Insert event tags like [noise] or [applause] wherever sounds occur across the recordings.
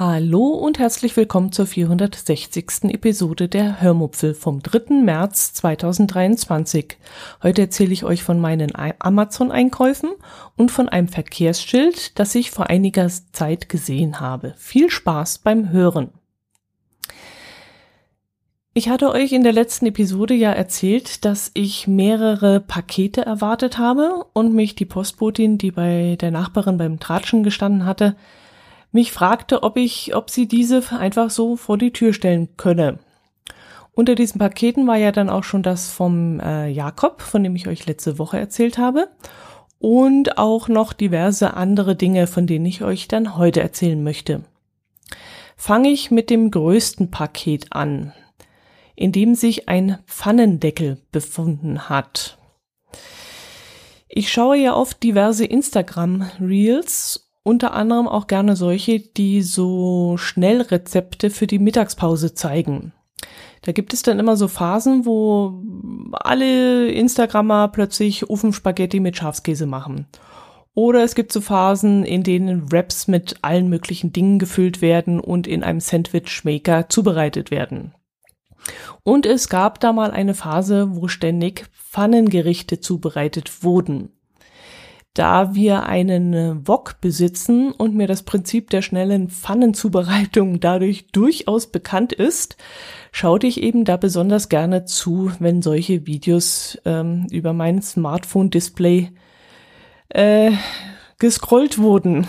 Hallo und herzlich willkommen zur 460. Episode der Hörmupfel vom 3. März 2023. Heute erzähle ich euch von meinen Amazon-Einkäufen und von einem Verkehrsschild, das ich vor einiger Zeit gesehen habe. Viel Spaß beim Hören. Ich hatte euch in der letzten Episode ja erzählt, dass ich mehrere Pakete erwartet habe und mich die Postbotin, die bei der Nachbarin beim Tratschen gestanden hatte, mich fragte, ob ich, ob sie diese einfach so vor die Tür stellen könne. Unter diesen Paketen war ja dann auch schon das vom äh, Jakob, von dem ich euch letzte Woche erzählt habe. Und auch noch diverse andere Dinge, von denen ich euch dann heute erzählen möchte. Fange ich mit dem größten Paket an, in dem sich ein Pfannendeckel befunden hat. Ich schaue ja oft diverse Instagram-Reels unter anderem auch gerne solche, die so Schnellrezepte für die Mittagspause zeigen. Da gibt es dann immer so Phasen, wo alle Instagrammer plötzlich Ofenspaghetti mit Schafskäse machen. Oder es gibt so Phasen, in denen Wraps mit allen möglichen Dingen gefüllt werden und in einem Sandwich-Maker zubereitet werden. Und es gab da mal eine Phase, wo ständig Pfannengerichte zubereitet wurden. Da wir einen äh, Wok besitzen und mir das Prinzip der schnellen Pfannenzubereitung dadurch durchaus bekannt ist, schaute ich eben da besonders gerne zu, wenn solche Videos ähm, über mein Smartphone-Display äh, gescrollt wurden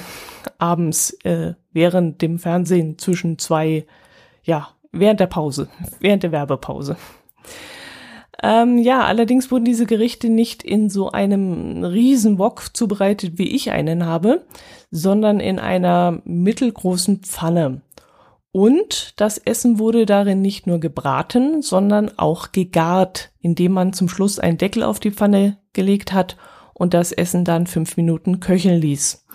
abends äh, während dem Fernsehen zwischen zwei, ja, während der Pause, während der Werbepause. Ähm, ja, allerdings wurden diese Gerichte nicht in so einem riesen zubereitet, wie ich einen habe, sondern in einer mittelgroßen Pfanne. Und das Essen wurde darin nicht nur gebraten, sondern auch gegart, indem man zum Schluss einen Deckel auf die Pfanne gelegt hat und das Essen dann fünf Minuten köcheln ließ.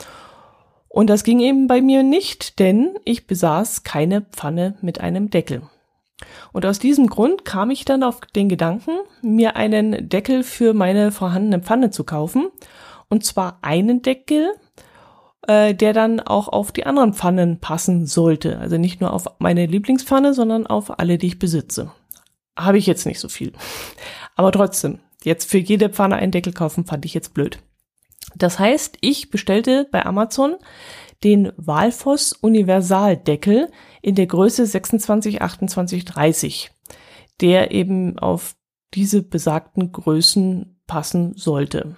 Und das ging eben bei mir nicht, denn ich besaß keine Pfanne mit einem Deckel. Und aus diesem Grund kam ich dann auf den Gedanken, mir einen Deckel für meine vorhandene Pfanne zu kaufen. Und zwar einen Deckel, äh, der dann auch auf die anderen Pfannen passen sollte. Also nicht nur auf meine Lieblingspfanne, sondern auf alle, die ich besitze. Habe ich jetzt nicht so viel. [laughs] Aber trotzdem, jetzt für jede Pfanne einen Deckel kaufen, fand ich jetzt blöd. Das heißt, ich bestellte bei Amazon den Walfoss Universaldeckel in der Größe 26, 28, 30, der eben auf diese besagten Größen passen sollte.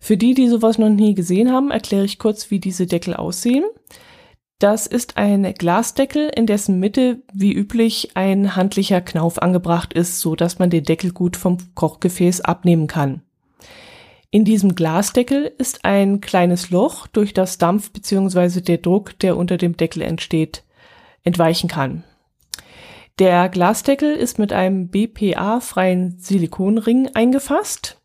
Für die, die sowas noch nie gesehen haben, erkläre ich kurz, wie diese Deckel aussehen. Das ist ein Glasdeckel, in dessen Mitte wie üblich ein handlicher Knauf angebracht ist, so dass man den Deckel gut vom Kochgefäß abnehmen kann. In diesem Glasdeckel ist ein kleines Loch, durch das Dampf bzw. der Druck, der unter dem Deckel entsteht, entweichen kann. Der Glasdeckel ist mit einem BPA-freien Silikonring eingefasst,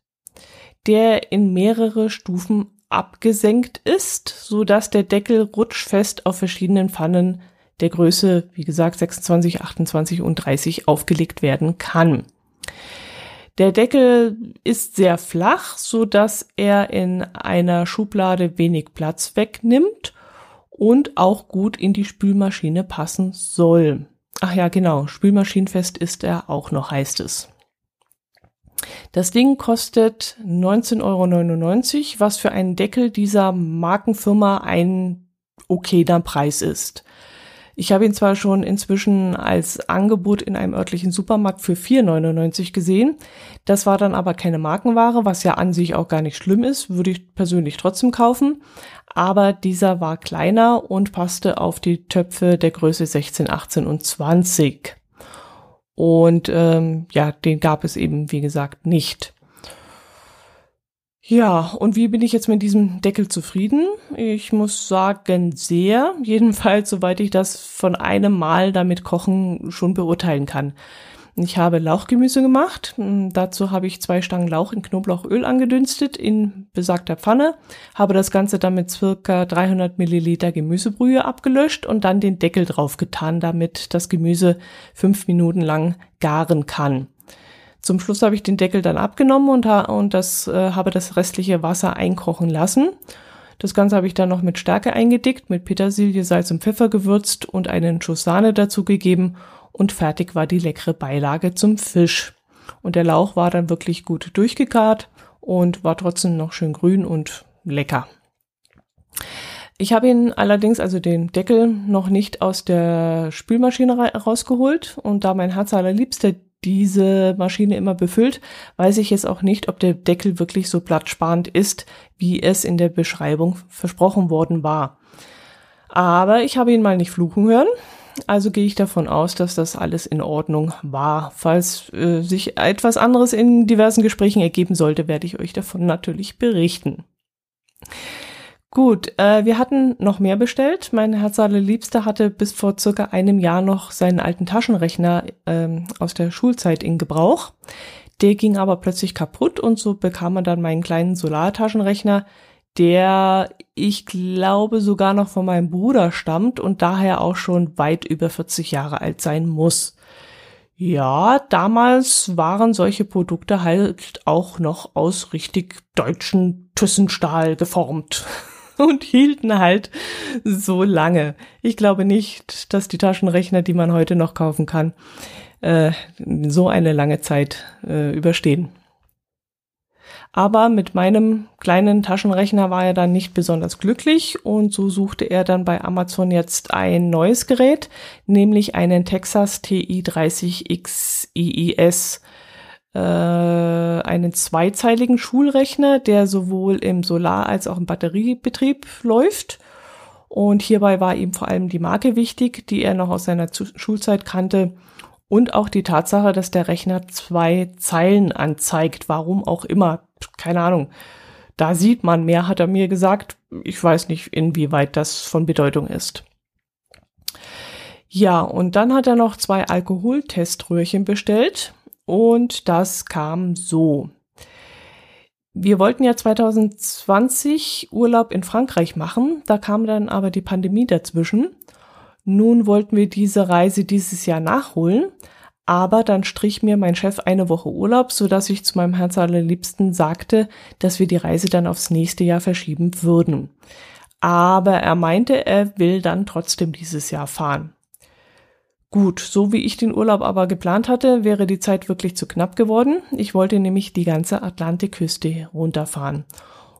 der in mehrere Stufen abgesenkt ist, so dass der Deckel rutschfest auf verschiedenen Pfannen der Größe, wie gesagt, 26, 28 und 30 aufgelegt werden kann. Der Deckel ist sehr flach, so dass er in einer Schublade wenig Platz wegnimmt und auch gut in die Spülmaschine passen soll. Ach ja, genau, spülmaschinenfest ist er auch noch, heißt es. Das Ding kostet 19,99 Euro, was für einen Deckel dieser Markenfirma ein okayer Preis ist. Ich habe ihn zwar schon inzwischen als Angebot in einem örtlichen Supermarkt für 4,99 gesehen. Das war dann aber keine Markenware, was ja an sich auch gar nicht schlimm ist, würde ich persönlich trotzdem kaufen. Aber dieser war kleiner und passte auf die Töpfe der Größe 16, 18 und 20. Und ähm, ja, den gab es eben, wie gesagt, nicht. Ja, und wie bin ich jetzt mit diesem Deckel zufrieden? Ich muss sagen, sehr. Jedenfalls, soweit ich das von einem Mal damit kochen schon beurteilen kann. Ich habe Lauchgemüse gemacht. Hm, dazu habe ich zwei Stangen Lauch in Knoblauchöl angedünstet in besagter Pfanne, habe das Ganze dann mit circa 300 Milliliter Gemüsebrühe abgelöscht und dann den Deckel drauf getan, damit das Gemüse fünf Minuten lang garen kann. Zum Schluss habe ich den Deckel dann abgenommen und, und das, äh, habe das restliche Wasser einkochen lassen. Das Ganze habe ich dann noch mit Stärke eingedickt, mit Petersilie, Salz und Pfeffer gewürzt und einen Schuss Sahne dazu gegeben und fertig war die leckere Beilage zum Fisch. Und der Lauch war dann wirklich gut durchgegart und war trotzdem noch schön grün und lecker. Ich habe ihn allerdings, also den Deckel, noch nicht aus der Spülmaschine rausgeholt und da mein Herz allerliebster diese Maschine immer befüllt, weiß ich jetzt auch nicht, ob der Deckel wirklich so platzsparend ist, wie es in der Beschreibung versprochen worden war. Aber ich habe ihn mal nicht fluchen hören also gehe ich davon aus, dass das alles in Ordnung war. Falls äh, sich etwas anderes in diversen Gesprächen ergeben sollte, werde ich euch davon natürlich berichten. Gut, äh, wir hatten noch mehr bestellt. Mein Herz Liebster hatte bis vor circa einem Jahr noch seinen alten Taschenrechner ähm, aus der Schulzeit in Gebrauch. Der ging aber plötzlich kaputt und so bekam er dann meinen kleinen Solartaschenrechner, der ich glaube sogar noch von meinem Bruder stammt und daher auch schon weit über 40 Jahre alt sein muss. Ja, damals waren solche Produkte halt auch noch aus richtig deutschen Thyssen-Stahl geformt [laughs] [laughs] und hielten halt so lange. Ich glaube nicht, dass die Taschenrechner, die man heute noch kaufen kann, äh, so eine lange Zeit äh, überstehen. Aber mit meinem kleinen Taschenrechner war er dann nicht besonders glücklich und so suchte er dann bei Amazon jetzt ein neues Gerät, nämlich einen Texas TI30X IIS, äh, einen zweizeiligen Schulrechner, der sowohl im Solar- als auch im Batteriebetrieb läuft. Und hierbei war ihm vor allem die Marke wichtig, die er noch aus seiner Schulzeit kannte und auch die Tatsache, dass der Rechner zwei Zeilen anzeigt, warum auch immer, keine Ahnung. Da sieht man mehr, hat er mir gesagt. Ich weiß nicht, inwieweit das von Bedeutung ist. Ja, und dann hat er noch zwei Alkoholteströhrchen bestellt und das kam so. Wir wollten ja 2020 Urlaub in Frankreich machen, da kam dann aber die Pandemie dazwischen nun wollten wir diese Reise dieses Jahr nachholen, aber dann strich mir mein Chef eine Woche Urlaub, so dass ich zu meinem Herz allerliebsten sagte, dass wir die Reise dann aufs nächste Jahr verschieben würden. Aber er meinte, er will dann trotzdem dieses Jahr fahren. Gut, so wie ich den Urlaub aber geplant hatte, wäre die Zeit wirklich zu knapp geworden. Ich wollte nämlich die ganze Atlantikküste runterfahren.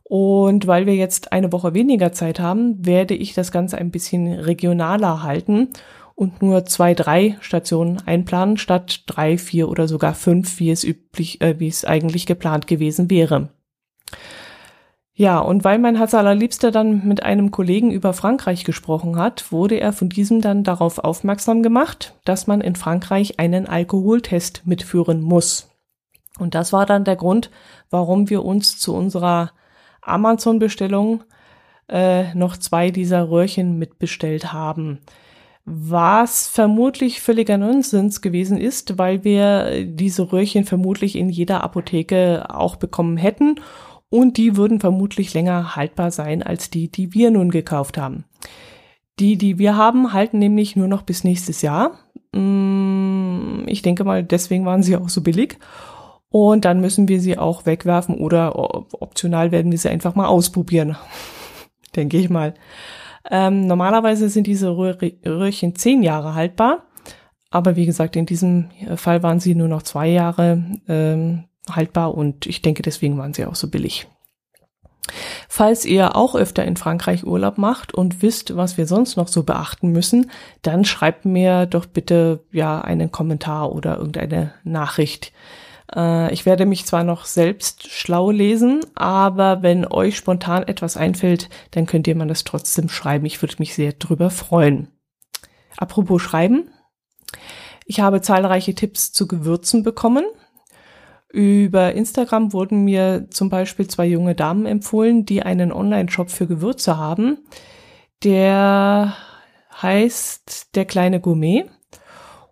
Und weil wir jetzt eine Woche weniger Zeit haben, werde ich das Ganze ein bisschen regionaler halten und nur zwei, drei Stationen einplanen, statt drei, vier oder sogar fünf, wie es üblich, äh, wie es eigentlich geplant gewesen wäre. Ja, und weil mein Herz allerliebster dann mit einem Kollegen über Frankreich gesprochen hat, wurde er von diesem dann darauf aufmerksam gemacht, dass man in Frankreich einen Alkoholtest mitführen muss. Und das war dann der Grund, warum wir uns zu unserer Amazon-Bestellung äh, noch zwei dieser Röhrchen mitbestellt haben. Was vermutlich völliger Nonsens gewesen ist, weil wir diese Röhrchen vermutlich in jeder Apotheke auch bekommen hätten und die würden vermutlich länger haltbar sein als die, die wir nun gekauft haben. Die, die wir haben, halten nämlich nur noch bis nächstes Jahr. Mm, ich denke mal, deswegen waren sie auch so billig. Und dann müssen wir sie auch wegwerfen oder optional werden wir sie einfach mal ausprobieren. [laughs] Denke ich mal. Ähm, normalerweise sind diese Röhrchen zehn Jahre haltbar. Aber wie gesagt, in diesem Fall waren sie nur noch zwei Jahre ähm, haltbar und ich denke, deswegen waren sie auch so billig. Falls ihr auch öfter in Frankreich Urlaub macht und wisst, was wir sonst noch so beachten müssen, dann schreibt mir doch bitte ja einen Kommentar oder irgendeine Nachricht. Äh, ich werde mich zwar noch selbst schlau lesen, aber wenn euch spontan etwas einfällt, dann könnt ihr mir das trotzdem schreiben. Ich würde mich sehr drüber freuen. Apropos Schreiben. Ich habe zahlreiche Tipps zu Gewürzen bekommen. Über Instagram wurden mir zum Beispiel zwei junge Damen empfohlen, die einen Online-Shop für Gewürze haben. Der heißt Der kleine Gourmet.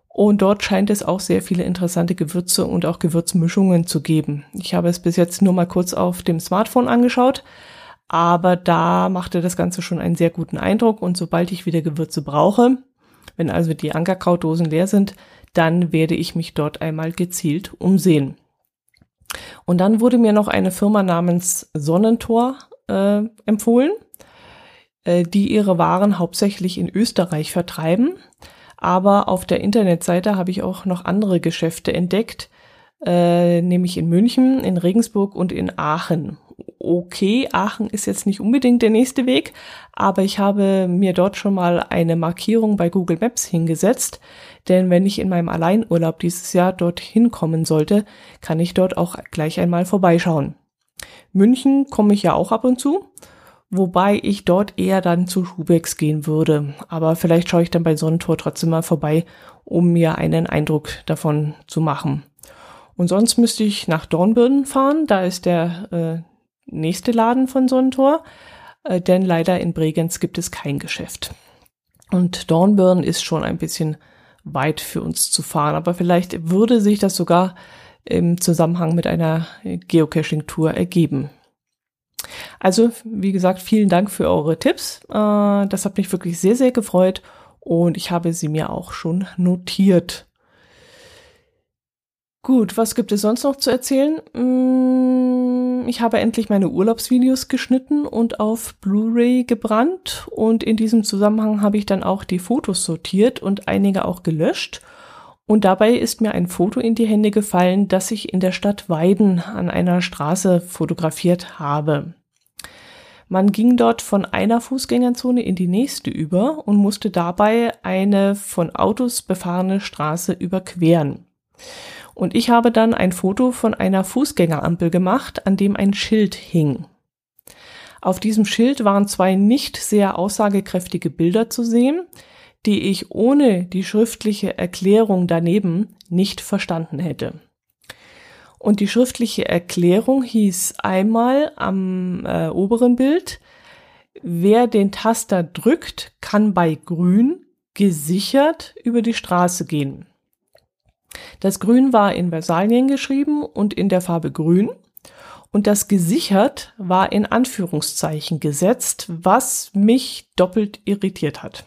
Und dort scheint es auch sehr viele interessante Gewürze und auch Gewürzmischungen zu geben. Ich habe es bis jetzt nur mal kurz auf dem Smartphone angeschaut, aber da machte das Ganze schon einen sehr guten Eindruck. Und sobald ich wieder Gewürze brauche, wenn also die Ankerkrautdosen leer sind, dann werde ich mich dort einmal gezielt umsehen. Und dann wurde mir noch eine Firma namens Sonnentor äh, empfohlen, äh, die ihre Waren hauptsächlich in Österreich vertreiben. Aber auf der Internetseite habe ich auch noch andere Geschäfte entdeckt, äh, nämlich in München, in Regensburg und in Aachen. Okay, Aachen ist jetzt nicht unbedingt der nächste Weg, aber ich habe mir dort schon mal eine Markierung bei Google Maps hingesetzt, denn wenn ich in meinem Alleinurlaub dieses Jahr dorthin kommen sollte, kann ich dort auch gleich einmal vorbeischauen. München komme ich ja auch ab und zu, wobei ich dort eher dann zu Schubecks gehen würde. Aber vielleicht schaue ich dann bei Sonnentor trotzdem mal vorbei, um mir einen Eindruck davon zu machen. Und sonst müsste ich nach Dornbirn fahren, da ist der äh, nächste Laden von Sonnentor, äh, denn leider in Bregenz gibt es kein Geschäft. Und Dornbirn ist schon ein bisschen weit für uns zu fahren, aber vielleicht würde sich das sogar im Zusammenhang mit einer Geocaching-Tour ergeben. Also, wie gesagt, vielen Dank für eure Tipps. Äh, das hat mich wirklich sehr, sehr gefreut und ich habe sie mir auch schon notiert. Gut, was gibt es sonst noch zu erzählen? Mm, ich habe endlich meine Urlaubsvideos geschnitten und auf Blu-ray gebrannt und in diesem Zusammenhang habe ich dann auch die Fotos sortiert und einige auch gelöscht. Und dabei ist mir ein Foto in die Hände gefallen, das ich in der Stadt Weiden an einer Straße fotografiert habe. Man ging dort von einer Fußgängerzone in die nächste über und musste dabei eine von Autos befahrene Straße überqueren. Und ich habe dann ein Foto von einer Fußgängerampel gemacht, an dem ein Schild hing. Auf diesem Schild waren zwei nicht sehr aussagekräftige Bilder zu sehen, die ich ohne die schriftliche Erklärung daneben nicht verstanden hätte. Und die schriftliche Erklärung hieß einmal am äh, oberen Bild, wer den Taster drückt, kann bei grün gesichert über die Straße gehen. Das Grün war in Versalien geschrieben und in der Farbe Grün. Und das gesichert war in Anführungszeichen gesetzt, was mich doppelt irritiert hat.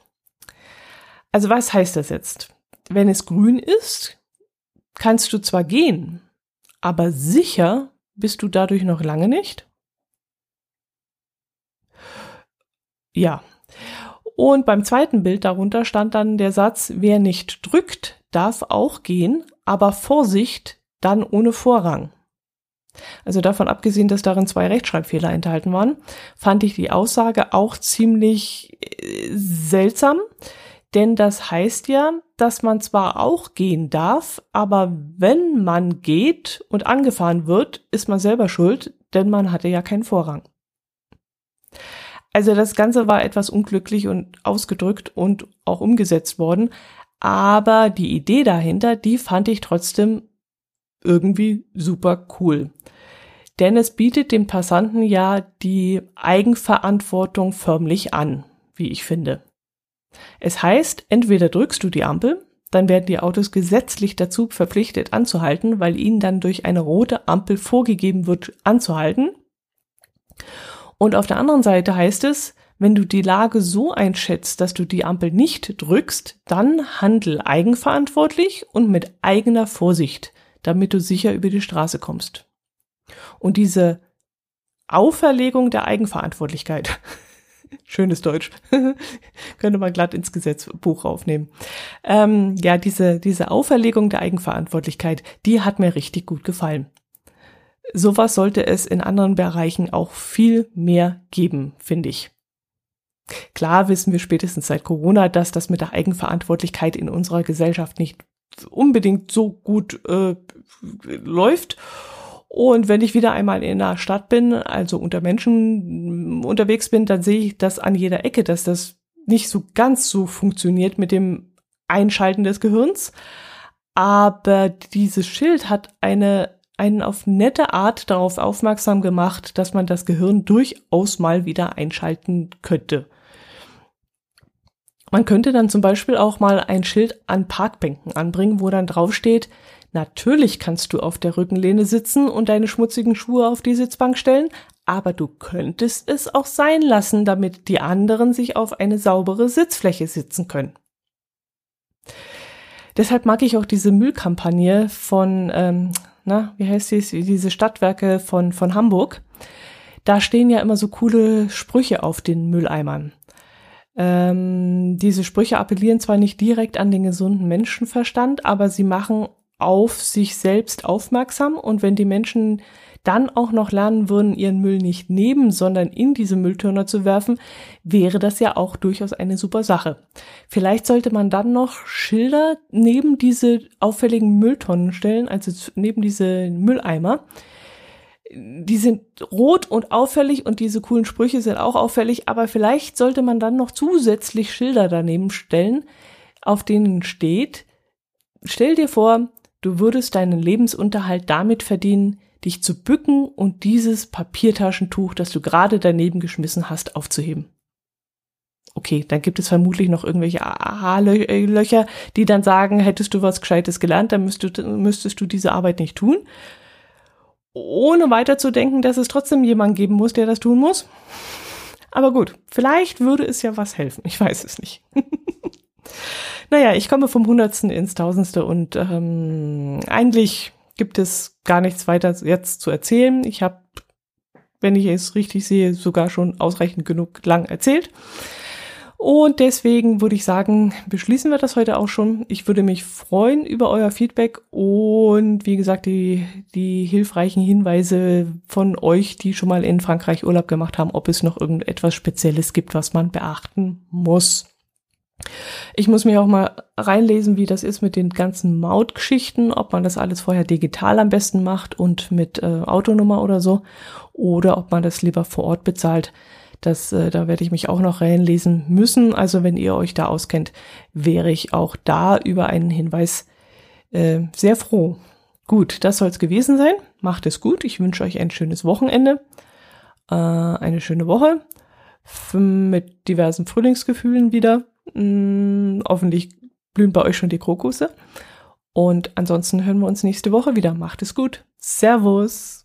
Also was heißt das jetzt? Wenn es grün ist, kannst du zwar gehen, aber sicher bist du dadurch noch lange nicht? Ja. Und beim zweiten Bild darunter stand dann der Satz, wer nicht drückt, darf auch gehen, aber Vorsicht, dann ohne Vorrang. Also davon abgesehen, dass darin zwei Rechtschreibfehler enthalten waren, fand ich die Aussage auch ziemlich äh, seltsam, denn das heißt ja, dass man zwar auch gehen darf, aber wenn man geht und angefahren wird, ist man selber schuld, denn man hatte ja keinen Vorrang. Also das Ganze war etwas unglücklich und ausgedrückt und auch umgesetzt worden, aber die Idee dahinter, die fand ich trotzdem irgendwie super cool. Denn es bietet dem Passanten ja die Eigenverantwortung förmlich an, wie ich finde. Es heißt, entweder drückst du die Ampel, dann werden die Autos gesetzlich dazu verpflichtet anzuhalten, weil ihnen dann durch eine rote Ampel vorgegeben wird, anzuhalten. Und auf der anderen Seite heißt es, wenn du die Lage so einschätzt, dass du die Ampel nicht drückst, dann handel eigenverantwortlich und mit eigener Vorsicht, damit du sicher über die Straße kommst. Und diese Auferlegung der Eigenverantwortlichkeit, [laughs] schönes Deutsch, [laughs] könnte man glatt ins Gesetzbuch aufnehmen. Ähm, ja, diese, diese Auferlegung der Eigenverantwortlichkeit, die hat mir richtig gut gefallen. Sowas sollte es in anderen Bereichen auch viel mehr geben, finde ich. Klar wissen wir spätestens seit Corona, dass das mit der Eigenverantwortlichkeit in unserer Gesellschaft nicht unbedingt so gut äh, läuft. Und wenn ich wieder einmal in einer Stadt bin, also unter Menschen unterwegs bin, dann sehe ich das an jeder Ecke, dass das nicht so ganz so funktioniert mit dem Einschalten des Gehirns. Aber dieses Schild hat eine einen auf nette Art darauf aufmerksam gemacht, dass man das Gehirn durchaus mal wieder einschalten könnte. Man könnte dann zum Beispiel auch mal ein Schild an Parkbänken anbringen, wo dann draufsteht, natürlich kannst du auf der Rückenlehne sitzen und deine schmutzigen Schuhe auf die Sitzbank stellen, aber du könntest es auch sein lassen, damit die anderen sich auf eine saubere Sitzfläche sitzen können. Deshalb mag ich auch diese Müllkampagne von, ähm, na, wie heißt sie, diese Stadtwerke von, von Hamburg. Da stehen ja immer so coole Sprüche auf den Mülleimern. Ähm, diese Sprüche appellieren zwar nicht direkt an den gesunden Menschenverstand, aber sie machen auf sich selbst aufmerksam und wenn die Menschen dann auch noch lernen würden, ihren Müll nicht neben, sondern in diese Mülltürner zu werfen, wäre das ja auch durchaus eine super Sache. Vielleicht sollte man dann noch Schilder neben diese auffälligen Mülltonnen stellen, also neben diese Mülleimer. Die sind rot und auffällig und diese coolen Sprüche sind auch auffällig, aber vielleicht sollte man dann noch zusätzlich Schilder daneben stellen, auf denen steht, stell dir vor, du würdest deinen Lebensunterhalt damit verdienen, dich zu bücken und dieses Papiertaschentuch, das du gerade daneben geschmissen hast, aufzuheben. Okay, dann gibt es vermutlich noch irgendwelche Aha-Löcher, die dann sagen, hättest du was Gescheites gelernt, dann müsstest du, müsstest du diese Arbeit nicht tun. Ohne weiterzudenken, dass es trotzdem jemanden geben muss, der das tun muss. Aber gut, vielleicht würde es ja was helfen. Ich weiß es nicht. [laughs] naja, ich komme vom Hundertsten ins Tausendste und ähm, eigentlich gibt es gar nichts weiter jetzt zu erzählen. Ich habe, wenn ich es richtig sehe, sogar schon ausreichend genug lang erzählt. Und deswegen würde ich sagen, beschließen wir das heute auch schon. Ich würde mich freuen über euer Feedback und wie gesagt, die, die hilfreichen Hinweise von euch, die schon mal in Frankreich Urlaub gemacht haben, ob es noch irgendetwas Spezielles gibt, was man beachten muss. Ich muss mir auch mal reinlesen, wie das ist mit den ganzen Mautgeschichten, ob man das alles vorher digital am besten macht und mit äh, Autonummer oder so, oder ob man das lieber vor Ort bezahlt. Das, äh, da werde ich mich auch noch reinlesen müssen. Also wenn ihr euch da auskennt, wäre ich auch da über einen Hinweis äh, sehr froh. Gut, das soll es gewesen sein. Macht es gut. Ich wünsche euch ein schönes Wochenende, äh, eine schöne Woche mit diversen Frühlingsgefühlen wieder Mh, hoffentlich blühen bei euch schon die Krokusse. Und ansonsten hören wir uns nächste Woche wieder. Macht es gut. Servus.